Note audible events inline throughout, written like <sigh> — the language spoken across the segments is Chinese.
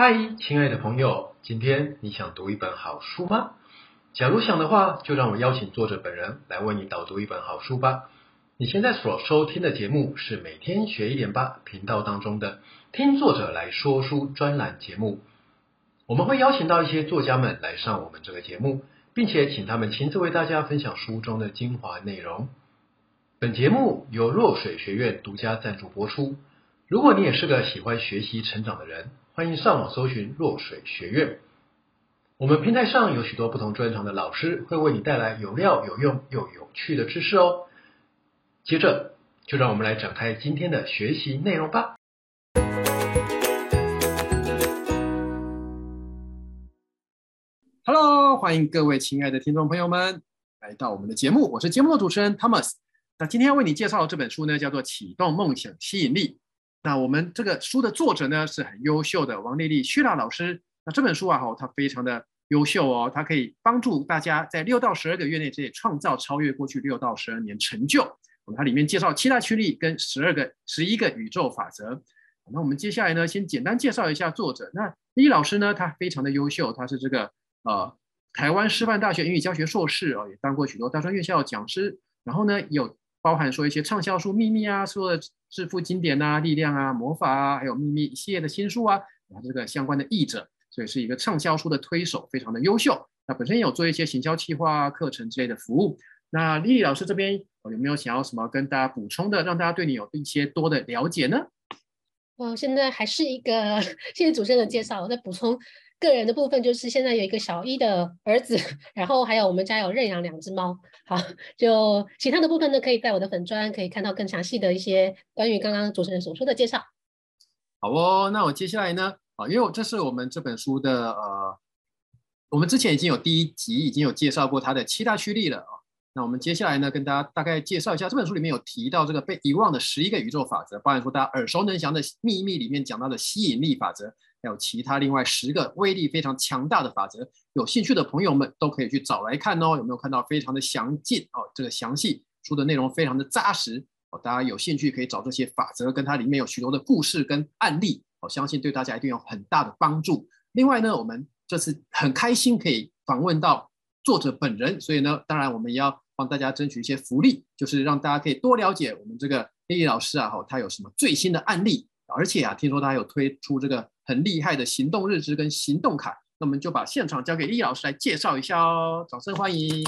嗨，亲爱的朋友，今天你想读一本好书吗？假如想的话，就让我邀请作者本人来为你导读一本好书吧。你现在所收听的节目是每天学一点吧频道当中的听作者来说书专栏节目。我们会邀请到一些作家们来上我们这个节目，并且请他们亲自为大家分享书中的精华内容。本节目由若水学院独家赞助播出。如果你也是个喜欢学习成长的人，欢迎上网搜寻若水学院。我们平台上有许多不同专长的老师，会为你带来有料、有用又有趣的知识哦。接着，就让我们来展开今天的学习内容吧。Hello，欢迎各位亲爱的听众朋友们来到我们的节目，我是节目的主持人 Thomas。那今天要为你介绍的这本书呢，叫做《启动梦想吸引力》。那我们这个书的作者呢，是很优秀的王丽丽·薛娜老师。那这本书啊，哈，它非常的优秀哦，它可以帮助大家在六到十二个月内，这里创造超越过去六到十二年成就。它里面介绍七大驱力跟十二个、十一个宇宙法则。那我们接下来呢，先简单介绍一下作者。那丽丽老师呢，她非常的优秀，她是这个呃台湾师范大学英语教学硕士哦，也当过许多大专院校讲师。然后呢，有包含说一些畅销书《秘密》啊，说的。致富经典啊，力量啊，魔法啊，还有秘密一系列的新书啊，啊，这个相关的译者，所以是一个畅销书的推手，非常的优秀。那本身也有做一些行销企划啊、课程之类的服务。那丽丽老师这边有没有想要什么跟大家补充的，让大家对你有一些多的了解呢？哦，现在还是一个 <laughs> 谢谢主持人的介绍，我再补充。个人的部分就是现在有一个小一的儿子，然后还有我们家有认养两只猫。好，就其他的部分呢，可以在我的粉专可以看到更详细的一些关于刚刚主持人所说的介绍。好哦，那我接下来呢，啊，因为这是我们这本书的呃，我们之前已经有第一集已经有介绍过它的七大驱力了啊。那我们接下来呢，跟大家大概介绍一下这本书里面有提到这个被遗忘的十一个宇宙法则，包含说大家耳熟能详的秘密里面讲到的吸引力法则。还有其他另外十个威力非常强大的法则，有兴趣的朋友们都可以去找来看哦。有没有看到非常的详尽哦？这个详细书的内容非常的扎实哦。大家有兴趣可以找这些法则，跟它里面有许多的故事跟案例，我相信对大家一定有很大的帮助。另外呢，我们这次很开心可以访问到作者本人，所以呢，当然我们也要帮大家争取一些福利，就是让大家可以多了解我们这个丽丽老师啊，哈，他有什么最新的案例，而且啊，听说他有推出这个。很厉害的行动日志跟行动卡，那我们就把现场交给易老师来介绍一下哦，掌声欢迎。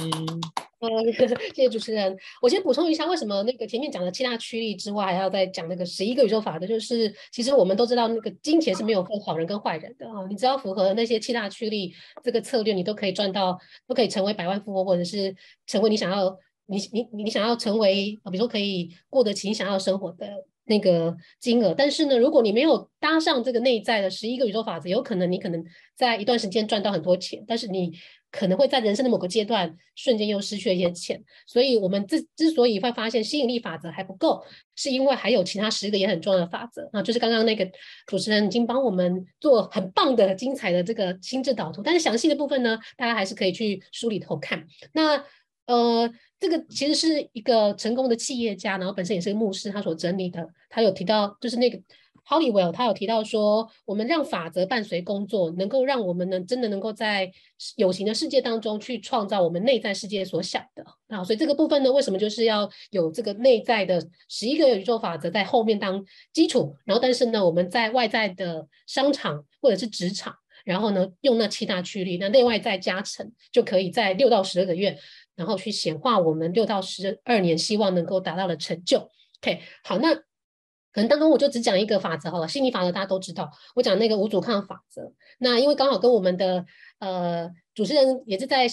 嗯，<laughs> 谢谢主持人。我先补充一下，为什么那个前面讲的七大驱力之外，还要再讲那个十一个宇宙法则？就是其实我们都知道，那个金钱是没有分好人跟坏人的啊。你只要符合那些七大驱力这个策略，你都可以赚到，都可以成为百万富翁，或者是成为你想要你你你想要成为，比如说可以过得起你想要生活的。那个金额，但是呢，如果你没有搭上这个内在的十一个宇宙法则，有可能你可能在一段时间赚到很多钱，但是你可能会在人生的某个阶段瞬间又失去了一些钱。所以，我们之之所以会发现吸引力法则还不够，是因为还有其他十个也很重要的法则啊，就是刚刚那个主持人已经帮我们做很棒的、精彩的这个心智导图，但是详细的部分呢，大家还是可以去书里头看。那呃。这个其实是一个成功的企业家，然后本身也是个牧师，他所整理的。他有提到，就是那个 Hollywell，他有提到说，我们让法则伴随工作，能够让我们能真的能够在有形的世界当中去创造我们内在世界所想的那。所以这个部分呢，为什么就是要有这个内在的十一个宇宙法则在后面当基础？然后，但是呢，我们在外在的商场或者是职场，然后呢，用那七大驱力，那内外在加成，就可以在六到十二个月。然后去显化我们六到十二年希望能够达到的成就。OK，好，那可能当中我就只讲一个法则好了，心理法则大家都知道，我讲那个无阻抗法则。那因为刚好跟我们的呃主持人也是在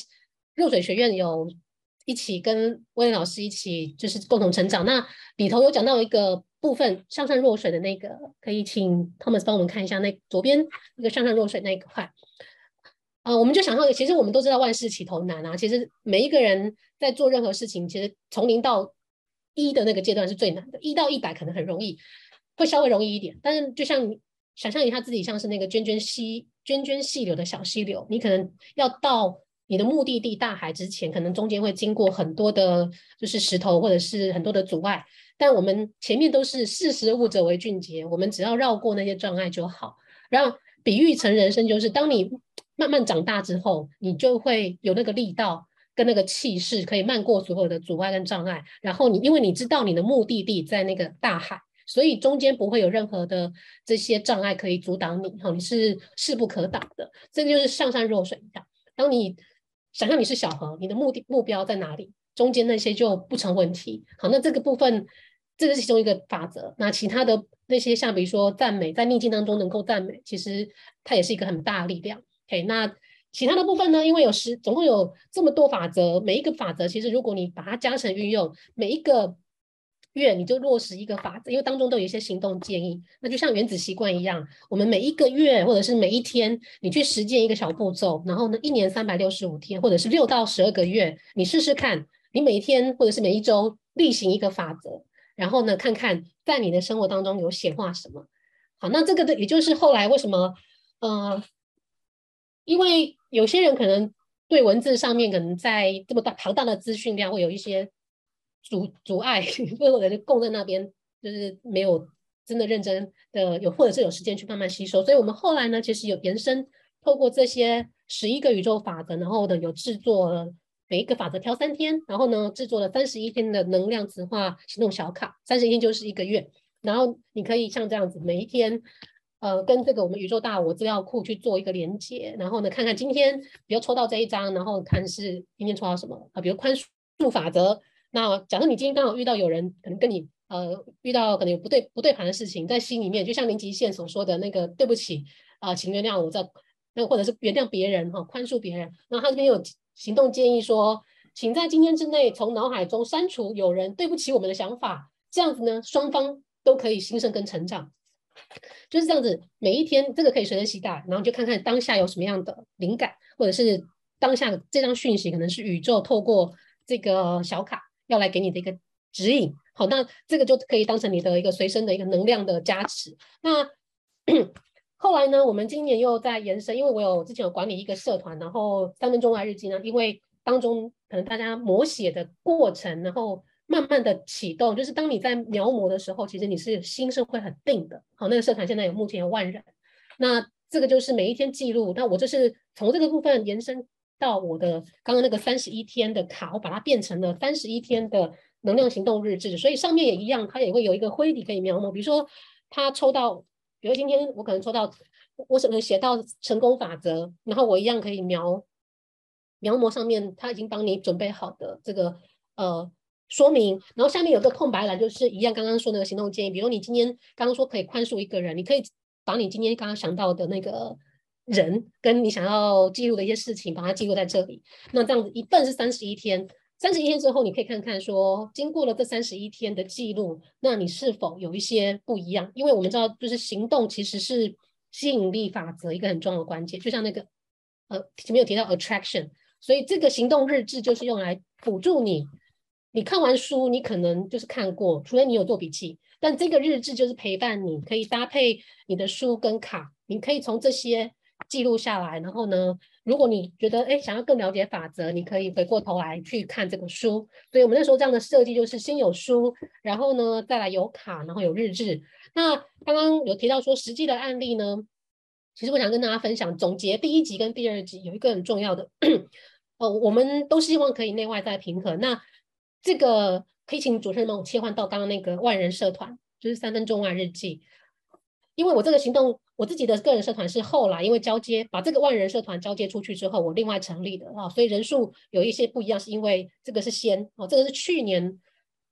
弱水学院有一起跟威廉老师一起就是共同成长。那里头有讲到一个部分，上善若水的那个，可以请 Thomas 帮我们看一下那左边那个上善若水那一块。呃，我们就想到，其实我们都知道万事起头难啊。其实每一个人在做任何事情，其实从零到一的那个阶段是最难的，一到一百可能很容易，会稍微容易一点。但是就像想象一下自己像是那个涓涓细涓涓细流的小溪流，你可能要到你的目的地大海之前，可能中间会经过很多的，就是石头或者是很多的阻碍。但我们前面都是识时务者为俊杰，我们只要绕过那些障碍就好，然后。比喻成人生，就是当你慢慢长大之后，你就会有那个力道跟那个气势，可以漫过所有的阻碍跟障碍。然后你因为你知道你的目的地在那个大海，所以中间不会有任何的这些障碍可以阻挡你，哈，你是势不可挡的。这就是上善若水一样。当你想象你是小河，你的目的目标在哪里？中间那些就不成问题。好，那这个部分，这个是其中一个法则。那其他的那些，像比如说赞美，在逆境当中能够赞美，其实它也是一个很大的力量。OK，那其他的部分呢？因为有十，总共有这么多法则，每一个法则其实如果你把它加成运用，每一个。月你就落实一个法则，因为当中都有一些行动建议。那就像原子习惯一样，我们每一个月或者是每一天，你去实践一个小步骤，然后呢，一年三百六十五天，或者是六到十二个月，你试试看，你每一天或者是每一周例行一个法则，然后呢，看看在你的生活当中有显化什么。好，那这个的也就是后来为什么，呃，因为有些人可能对文字上面可能在这么大庞大的资讯量会有一些。阻阻碍，或者是供在那边，就是没有真的认真的有，或者是有时间去慢慢吸收。所以我们后来呢，其实有延伸，透过这些十一个宇宙法则，然后呢有制作了每一个法则挑三天，然后呢制作了三十一天的能量磁化行动小卡，三十一天就是一个月。然后你可以像这样子，每一天呃跟这个我们宇宙大我资料库去做一个连接，然后呢看看今天比如抽到这一张，然后看是今天抽到什么啊，比如宽恕法则。那假设你今天刚好遇到有人可能跟你呃遇到可能有不对不对盘的事情，在心里面，就像林吉宪所说的那个对不起啊、请原谅我，这那或者是原谅别人哈，宽恕别人。那他这边有行动建议说，请在今天之内从脑海中删除有人对不起我们的想法，这样子呢，双方都可以新生跟成长，就是这样子。每一天这个可以随身携带，然后就看看当下有什么样的灵感，或者是当下这张讯息可能是宇宙透过这个小卡。要来给你的一个指引，好，那这个就可以当成你的一个随身的一个能量的加持。那 <clears throat> 后来呢，我们今年又在延伸，因为我有之前有管理一个社团，然后三分钟爱日记呢，因为当中可能大家摹写的过程，然后慢慢的启动，就是当你在描摹的时候，其实你是心是会很定的。好，那个社团现在有目前有万人，那这个就是每一天记录。那我就是从这个部分延伸。到我的刚刚那个三十一天的卡，我把它变成了三十一天的能量行动日志，所以上面也一样，它也会有一个灰底可以描摹。比如说，他抽到，比如今天我可能抽到，我可能写到成功法则，然后我一样可以描描摹上面他已经帮你准备好的这个呃说明，然后下面有个空白栏，就是一样刚刚说那个行动建议。比如你今天刚刚说可以宽恕一个人，你可以把你今天刚刚想到的那个。人跟你想要记录的一些事情，把它记录在这里。那这样子一份是三十一天，三十一天之后，你可以看看说，经过了这三十一天的记录，那你是否有一些不一样？因为我们知道，就是行动其实是吸引力法则一个很重要的关键。就像那个呃前面有提到 attraction，所以这个行动日志就是用来辅助你。你看完书，你可能就是看过，除非你有做笔记，但这个日志就是陪伴你，可以搭配你的书跟卡，你可以从这些。记录下来，然后呢，如果你觉得哎想要更了解法则，你可以回过头来去看这个书。所以我们那时候这样的设计就是先有书，然后呢再来有卡，然后有日志。那刚刚有提到说实际的案例呢，其实我想跟大家分享总结第一集跟第二集有一个很重要的，<clears throat> 呃，我们都希望可以内外在平衡。那这个可以请主持人帮我切换到刚刚那个万人社团，就是三分钟万日记，因为我这个行动。我自己的个人社团是后来因为交接，把这个万人社团交接出去之后，我另外成立的啊，所以人数有一些不一样，是因为这个是先哦，这个是去年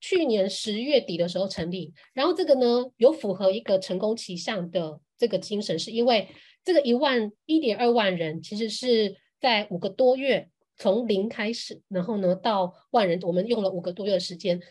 去年十月底的时候成立，然后这个呢有符合一个成功期项的这个精神，是因为这个一万一点二万人其实是在五个多月从零开始，然后呢到万人，我们用了五个多月的时间。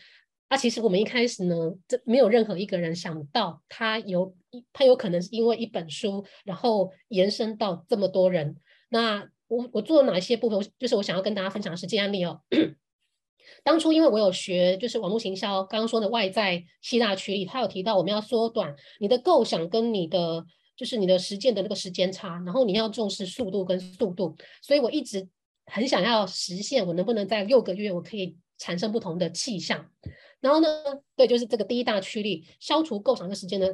啊，其实我们一开始呢，这没有任何一个人想到他有，他有可能是因为一本书，然后延伸到这么多人。那我我做了哪些部分？就是我想要跟大家分享的实际案例哦。<clears throat> 当初因为我有学，就是网络行销，刚刚说的外在七大驱力，他有提到我们要缩短你的构想跟你的，就是你的实践的那个时间差，然后你要重视速度跟速度。所以我一直很想要实现，我能不能在六个月我可以产生不同的气象。然后呢，对，就是这个第一大驱力，消除构想的时间呢，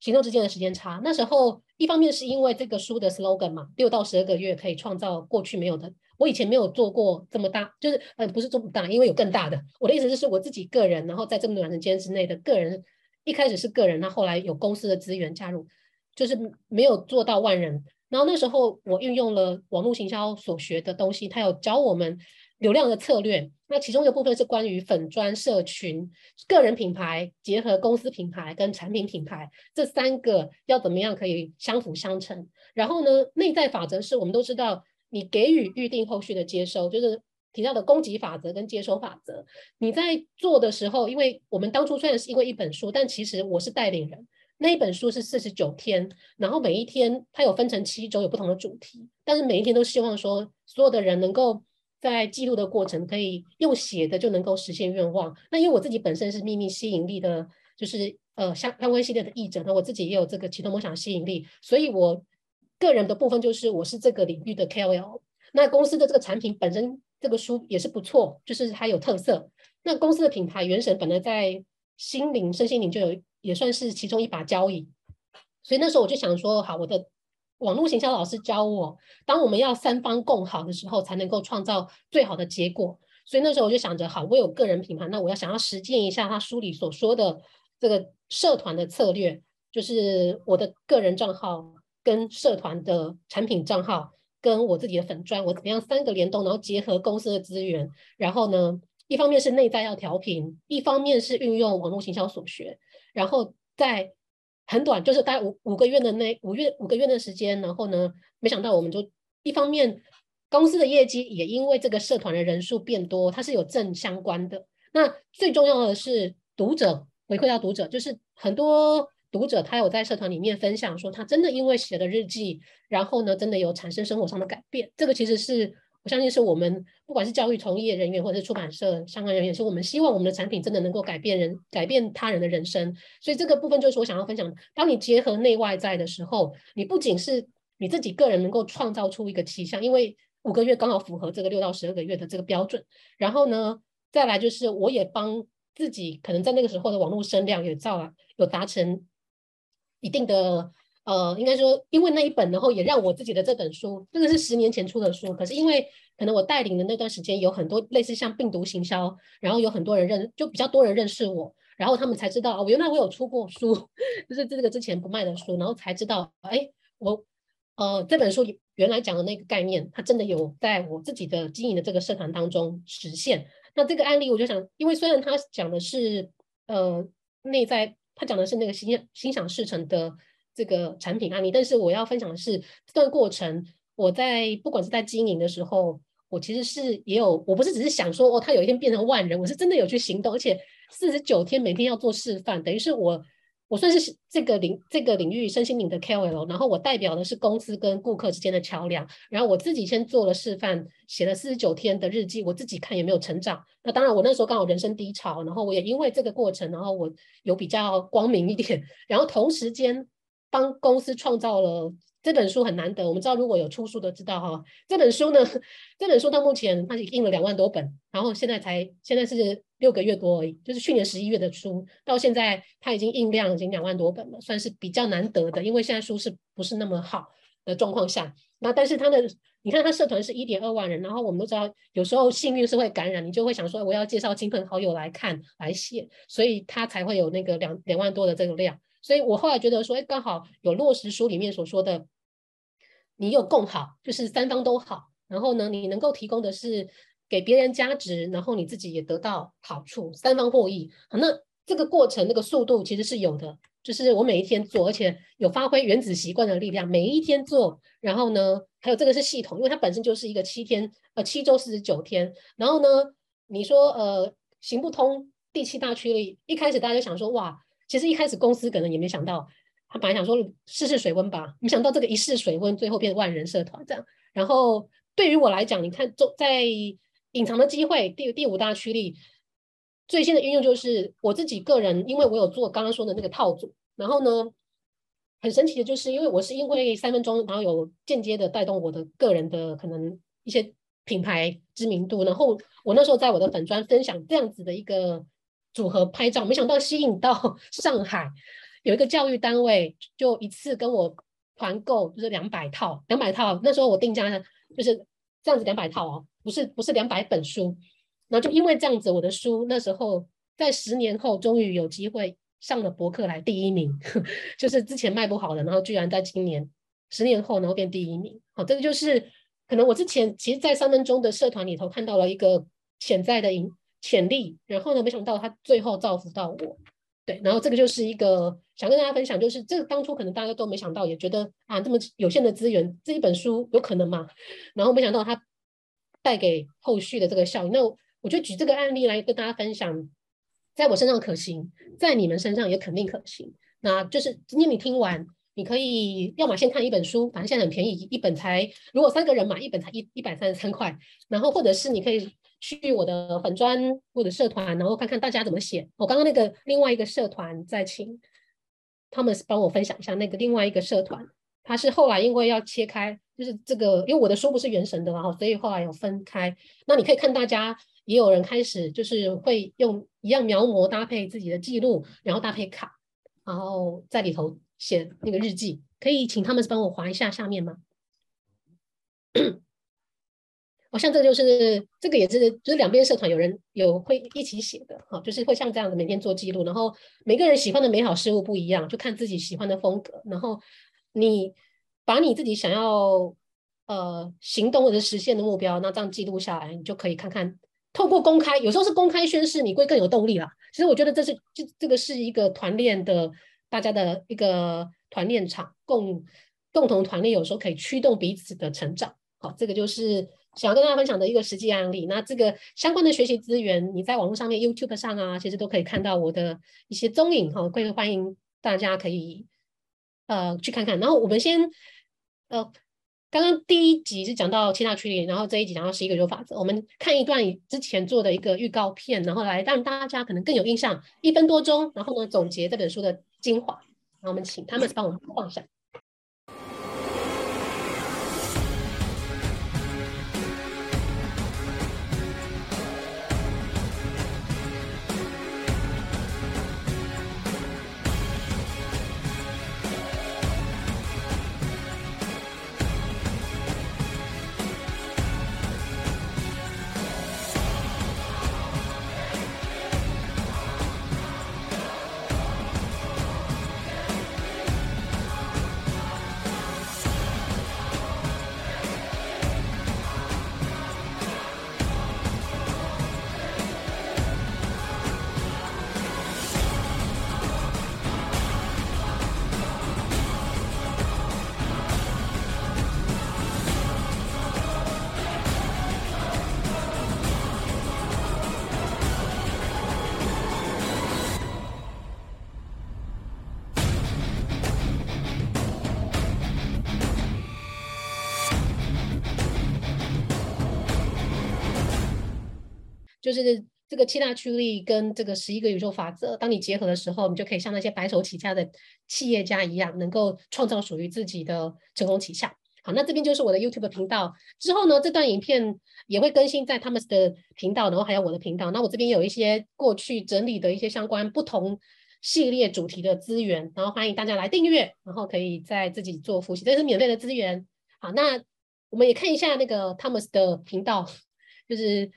行动之间的时间差。那时候一方面是因为这个书的 slogan 嘛，六到十二个月可以创造过去没有的。我以前没有做过这么大，就是呃不是这么大，因为有更大的。我的意思就是我自己个人，然后在这么短的时间之内的个人，一开始是个人，那后来有公司的资源加入，就是没有做到万人。然后那时候我运用了网络行销所学的东西，他有教我们流量的策略。那其中一个部分是关于粉砖社群、个人品牌结合公司品牌跟产品品牌这三个要怎么样可以相辅相成。然后呢，内在法则是我们都知道，你给予预定后续的接收，就是提到的供给法则跟接收法则。你在做的时候，因为我们当初虽然是因为一本书，但其实我是带领人。那一本书是四十九天，然后每一天它有分成七周，有不同的主题，但是每一天都希望说所有的人能够在记录的过程可以用写的就能够实现愿望。那因为我自己本身是秘密吸引力的，就是呃相相关系列的译者，那我自己也有这个启动梦想吸引力，所以我个人的部分就是我是这个领域的 KOL。那公司的这个产品本身这个书也是不错，就是它有特色。那公司的品牌原神本来在心灵身心灵就有。也算是其中一把交椅，所以那时候我就想说，好，我的网络行销老师教我，当我们要三方共好的时候，才能够创造最好的结果。所以那时候我就想着，好，我有个人品牌，那我要想要实践一下他书里所说的这个社团的策略，就是我的个人账号跟社团的产品账号跟我自己的粉砖，我怎么样三个联动，然后结合公司的资源，然后呢，一方面是内在要调频，一方面是运用网络行销所学。然后在很短，就是大概五五个月的那五月五个月的时间，然后呢，没想到我们就一方面公司的业绩也因为这个社团的人数变多，它是有正相关的。那最重要的是读者回馈到读者，就是很多读者他有在社团里面分享说，他真的因为写了日记，然后呢，真的有产生生活上的改变。这个其实是。我相信是我们不管是教育从业人员或者是出版社相关人员，是我们希望我们的产品真的能够改变人、改变他人的人生。所以这个部分就是我想要分享的。当你结合内外在的时候，你不仅是你自己个人能够创造出一个气象，因为五个月刚好符合这个六到十二个月的这个标准。然后呢，再来就是我也帮自己可能在那个时候的网络声量也造了，有达成一定的。呃，应该说，因为那一本，然后也让我自己的这本书，这个是十年前出的书，可是因为可能我带领的那段时间有很多类似像病毒行销，然后有很多人认，就比较多人认识我，然后他们才知道，哦，原来我有出过书，就是这个之前不卖的书，然后才知道，哎，我呃这本书原来讲的那个概念，它真的有在我自己的经营的这个社团当中实现。那这个案例我就想，因为虽然他讲的是呃内在，他讲的是那个心心想事成的。这个产品案例，但是我要分享的是这段过程。我在不管是在经营的时候，我其实是也有，我不是只是想说哦，他有一天变成万人，我是真的有去行动，而且四十九天每天要做示范，等于是我我算是这个领这个领域身心灵的 KOL，然后我代表的是公司跟顾客之间的桥梁，然后我自己先做了示范，写了四十九天的日记，我自己看有没有成长。那当然，我那时候刚好人生低潮，然后我也因为这个过程，然后我有比较光明一点，<laughs> 然后同时间。帮公司创造了这本书很难得，我们知道如果有出书的知道哈，这本书呢，这本书到目前它已经印了两万多本，然后现在才现在是六个月多而已，就是去年十一月的书，到现在它已经印量已经两万多本了，算是比较难得的，因为现在书是不是那么好的状况下，那但是它的你看它社团是一点二万人，然后我们都知道有时候幸运是会感染，你就会想说我要介绍亲朋好友来看来写，所以它才会有那个两两万多的这个量。所以我后来觉得说，哎，刚好有落实书里面所说的，你有共好，就是三方都好。然后呢，你能够提供的是给别人价值，然后你自己也得到好处，三方获益。好，那这个过程那个速度其实是有的，就是我每一天做，而且有发挥原子习惯的力量，每一天做。然后呢，还有这个是系统，因为它本身就是一个七天，呃，七周四十九天。然后呢，你说呃行不通第七大驱力，一开始大家就想说哇。其实一开始公司可能也没想到，他本来想说试试水温吧，没想到这个一试水温，最后变万人社团这样。然后对于我来讲，你看，在隐藏的机会第第五大驱力，最新的应用就是我自己个人，因为我有做刚刚说的那个套组，然后呢，很神奇的就是，因为我是因为三分钟，然后有间接的带动我的个人的可能一些品牌知名度，然后我那时候在我的粉专分享这样子的一个。组合拍照，没想到吸引到 <laughs> 上海有一个教育单位就一次跟我团购，就是两百套，两百套。那时候我定价就是这样子，两百套哦，不是不是两百本书。然后就因为这样子，我的书那时候在十年后终于有机会上了博客来第一名，<laughs> 就是之前卖不好的，然后居然在今年十年后然后变第一名。好，这个就是可能我之前其实，在三分钟的社团里头看到了一个潜在的影潜力，然后呢，没想到他最后造福到我。对，然后这个就是一个想跟大家分享，就是这个当初可能大家都没想到，也觉得啊，这么有限的资源，这一本书有可能吗？然后没想到它带给后续的这个效应。那我就举这个案例来跟大家分享，在我身上可行，在你们身上也肯定可行。那就是今天你听完，你可以要么先看一本书，反正现在很便宜，一本才如果三个人买一本才一一百三十三块，然后或者是你可以。去我的粉专或者社团，然后看看大家怎么写。我刚刚那个另外一个社团，再请 Thomas 帮我分享一下那个另外一个社团。他是后来因为要切开，就是这个，因为我的书不是原神的，然后所以后来有分开。那你可以看大家也有人开始就是会用一样描摹搭配自己的记录，然后搭配卡，然后在里头写那个日记。可以请 Thomas 帮我划一下下面吗？好、像这就是这个也是，就是两边社团有人有会一起写的，哈、哦，就是会像这样子每天做记录，然后每个人喜欢的美好事物不一样，就看自己喜欢的风格，然后你把你自己想要呃行动或者实现的目标，那这样记录下来，你就可以看看，透过公开，有时候是公开宣誓，你会更有动力啦。其实我觉得这是这这个是一个团练的，大家的一个团练场，共共同团练，有时候可以驱动彼此的成长。好，这个就是。想要跟大家分享的一个实际案例，那这个相关的学习资源，你在网络上面 YouTube 上啊，其实都可以看到我的一些踪影哈，会欢迎大家可以呃去看看。然后我们先呃，刚刚第一集是讲到七大驱力，然后这一集讲到十一个有法则，我们看一段之前做的一个预告片，然后来让大家可能更有印象，一分多钟，然后呢总结这本书的精华，然后我们请他们帮我们放下。就是这个七大驱力跟这个十一个宇宙法则，当你结合的时候，你就可以像那些白手起家的企业家一样，能够创造属于自己的成功旗下。好，那这边就是我的 YouTube 频道。之后呢，这段影片也会更新在 Thomas 的频道，然后还有我的频道。那我这边有一些过去整理的一些相关不同系列主题的资源，然后欢迎大家来订阅，然后可以再自己做复习，这是免费的资源。好，那我们也看一下那个 Thomas 的频道，<laughs> 就是。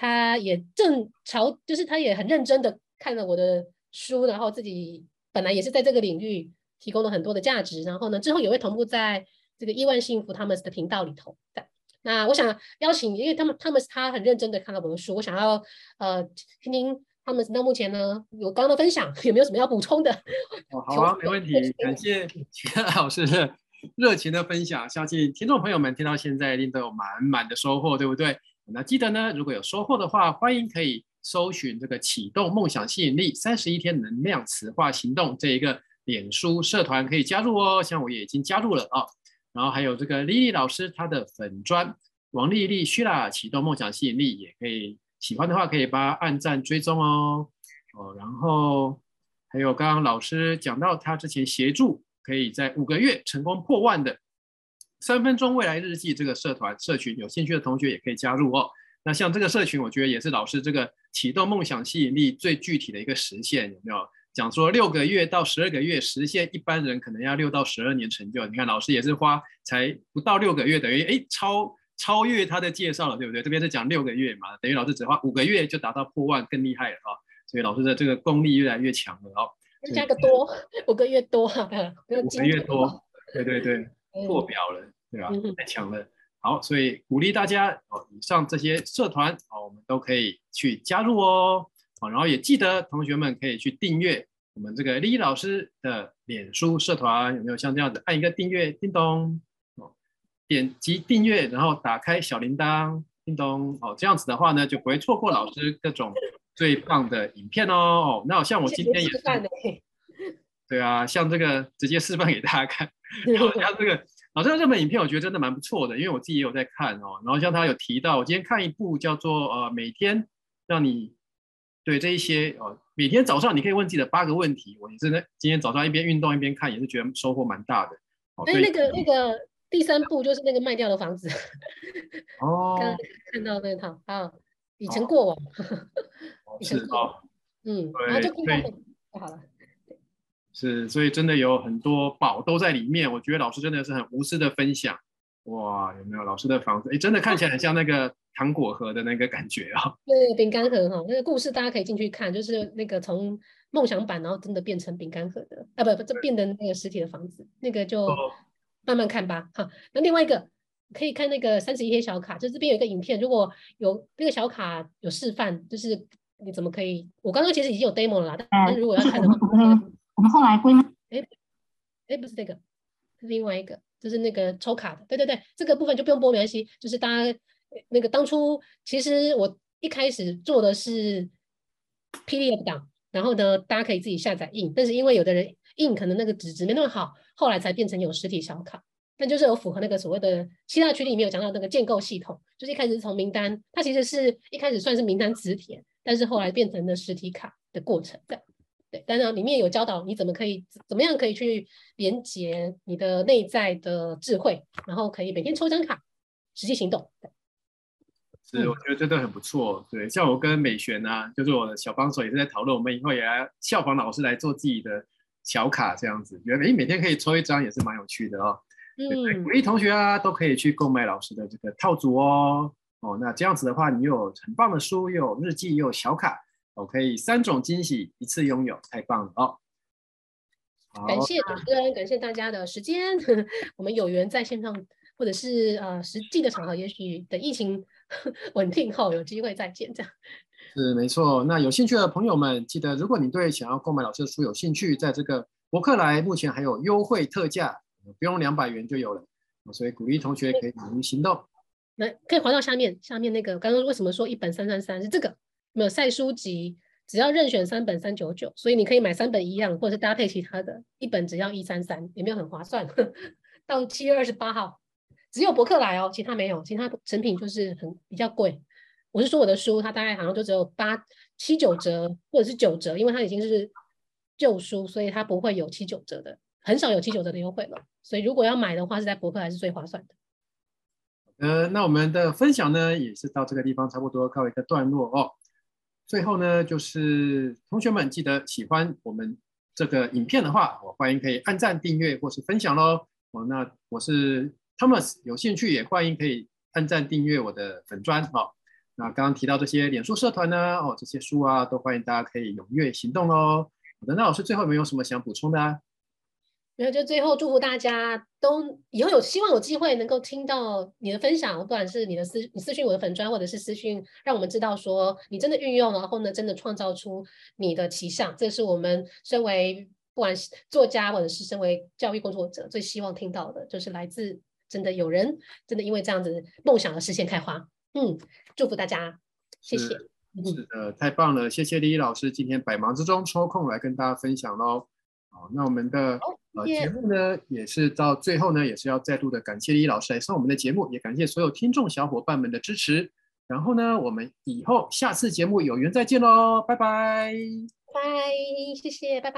他也正朝，就是他也很认真的看了我的书，然后自己本来也是在这个领域提供了很多的价值，然后呢，之后也会同步在这个亿万幸福他们的频道里头。那我想邀请，因为他们他们他很认真的看了我的书，我想要呃听听他们到目前呢有刚刚的分享，有没有什么要补充的？哦，<laughs> 好啊，没问题，感谢齐克老师的热情的分享，相信听众朋友们听到现在一定都有满满的收获，对不对？那记得呢，如果有收获的话，欢迎可以搜寻这个启动梦想吸引力三十一天能量磁化行动这一个脸书社团可以加入哦，像我也已经加入了啊、然后还有这个丽丽老师她的粉专王丽丽须啦启动梦想吸引力也可以，喜欢的话可以帮按赞追踪哦哦。然后还有刚刚老师讲到他之前协助可以在五个月成功破万的。三分钟未来日记这个社团社群，有兴趣的同学也可以加入哦。那像这个社群，我觉得也是老师这个启动梦想吸引力最具体的一个实现，有没有？讲说六个月到十二个月实现，一般人可能要六到十二年成就。你看老师也是花才不到六个月，等于哎超超越他的介绍了，对不对？这边是讲六个月嘛，等于老师只花五个月就达到破万，更厉害了啊！所以老师的这个功力越来越强了哦。加个多五个月多，五个月多，对对对，破表了，对吧？太强了。好，所以鼓励大家哦，以上这些社团哦，我们都可以去加入哦。好，然后也记得同学们可以去订阅我们这个莉莉老师的脸书社团，有没有像这样子按一个订阅，叮咚哦，点击订阅，然后打开小铃铛，叮咚哦，这样子的话呢，就不会错过老师各种最棒的影片哦。哦，那像我今天也是，对啊，像这个直接示范给大家看，<laughs> 然后像这个。老师的这本影片我觉得真的蛮不错的，因为我自己也有在看哦。然后像他有提到，我今天看一部叫做呃每天让你对这一些哦，每天早上你可以问自己的八个问题。我也是在今天早上一边运动一边看，也是觉得收获蛮大的。哎，那个那个第三部就是那个卖掉的房子 <laughs> 哦，看到那套啊，以前过往，<laughs> 以前过往，嗯，然后就看就好了。是，所以真的有很多宝都在里面。我觉得老师真的是很无私的分享，哇，有没有老师的房子？哎，真的看起来很像那个糖果盒的那个感觉啊。<laughs> 对，饼干盒哈，那个故事大家可以进去看，就是那个从梦想版，然后真的变成饼干盒的啊，不不，这变成那个实体的房子，那个就慢慢看吧。哈，那另外一个可以看那个三十一天小卡，就这边有一个影片，如果有那个小卡有示范，就是你怎么可以，我刚刚其实已经有 demo 了啦，但是如果要看的话。<laughs> 我们后来归，哎，哎，不是这个，是另外一个，就是那个抽卡的，对对对，这个部分就不用播，没关系。就是大家那个当初，其实我一开始做的是 PDF 档，然后呢，大家可以自己下载印，但是因为有的人印可能那个纸质没那么好，后来才变成有实体小卡。但就是有符合那个所谓的七大区里面有讲到那个建构系统，就是一开始是从名单，它其实是一开始算是名单磁铁，但是后来变成了实体卡的过程，对。对，当然里面有教导你怎么可以怎么样可以去连接你的内在的智慧，然后可以每天抽张卡，实际行动。是，我觉得真的很不错。对，像我跟美璇啊，就是我的小帮手，也是在讨论，我们以后也来效仿老师来做自己的小卡，这样子，觉得哎，每天可以抽一张也是蛮有趣的哦。嗯，鼓励同学啊，都可以去购买老师的这个套组哦。哦，那这样子的话，你又有很棒的书，又有日记，又有小卡。我可以三种惊喜一次拥有，太棒了哦！感谢主持人，感谢大家的时间。<laughs> 我们有缘在线上，或者是呃实际的场合，也许等疫情 <laughs> 稳定后有机会再见。这样是没错。那有兴趣的朋友们，记得如果你对想要购买老师的书有兴趣，在这个博客来目前还有优惠特价，不用两百元就有了。所以鼓励同学可以勇于行动。来，可以滑到下面，下面那个刚刚为什么说一本三三三是这个？没有赛书集，只要任选三本三九九，所以你可以买三本一样，或者是搭配其他的，一本只要一三三，有没有很划算？<laughs> 到七月二十八号，只有博客来哦，其他没有，其他成品就是很比较贵。我是说我的书，它大概好像就只有八七九折，或者是九折，因为它已经是旧书，所以它不会有七九折的，很少有七九折的优惠了。所以如果要买的话，是在博客还是最划算的。呃，那我们的分享呢，也是到这个地方差不多告一个段落哦。最后呢，就是同学们记得喜欢我们这个影片的话，我欢迎可以按赞、订阅或是分享喽。哦，那我是 Thomas，有兴趣也欢迎可以按赞、订阅我的粉专。好，那刚刚提到这些脸书社团呢，哦，这些书啊，都欢迎大家可以踊跃行动喽。好的，那老师最后有没有什么想补充的啊？没有，就最后祝福大家都以后有希望有机会能够听到你的分享，不管是你的私你私讯我的粉砖，或者是私讯让我们知道说你真的运用，然后呢真的创造出你的奇象，这是我们身为不管是作家或者是身为教育工作者最希望听到的，就是来自真的有人真的因为这样子梦想而实现开花。嗯，祝福大家，谢谢。是的，太棒了，谢谢莉莉老师今天百忙之中抽空来跟大家分享喽。好，那我们的。呃，节目呢也是到最后呢，也是要再度的感谢莉莉老师来上我们的节目，也感谢所有听众小伙伴们的支持。然后呢，我们以后下次节目有缘再见喽，拜拜，拜，谢谢，拜拜。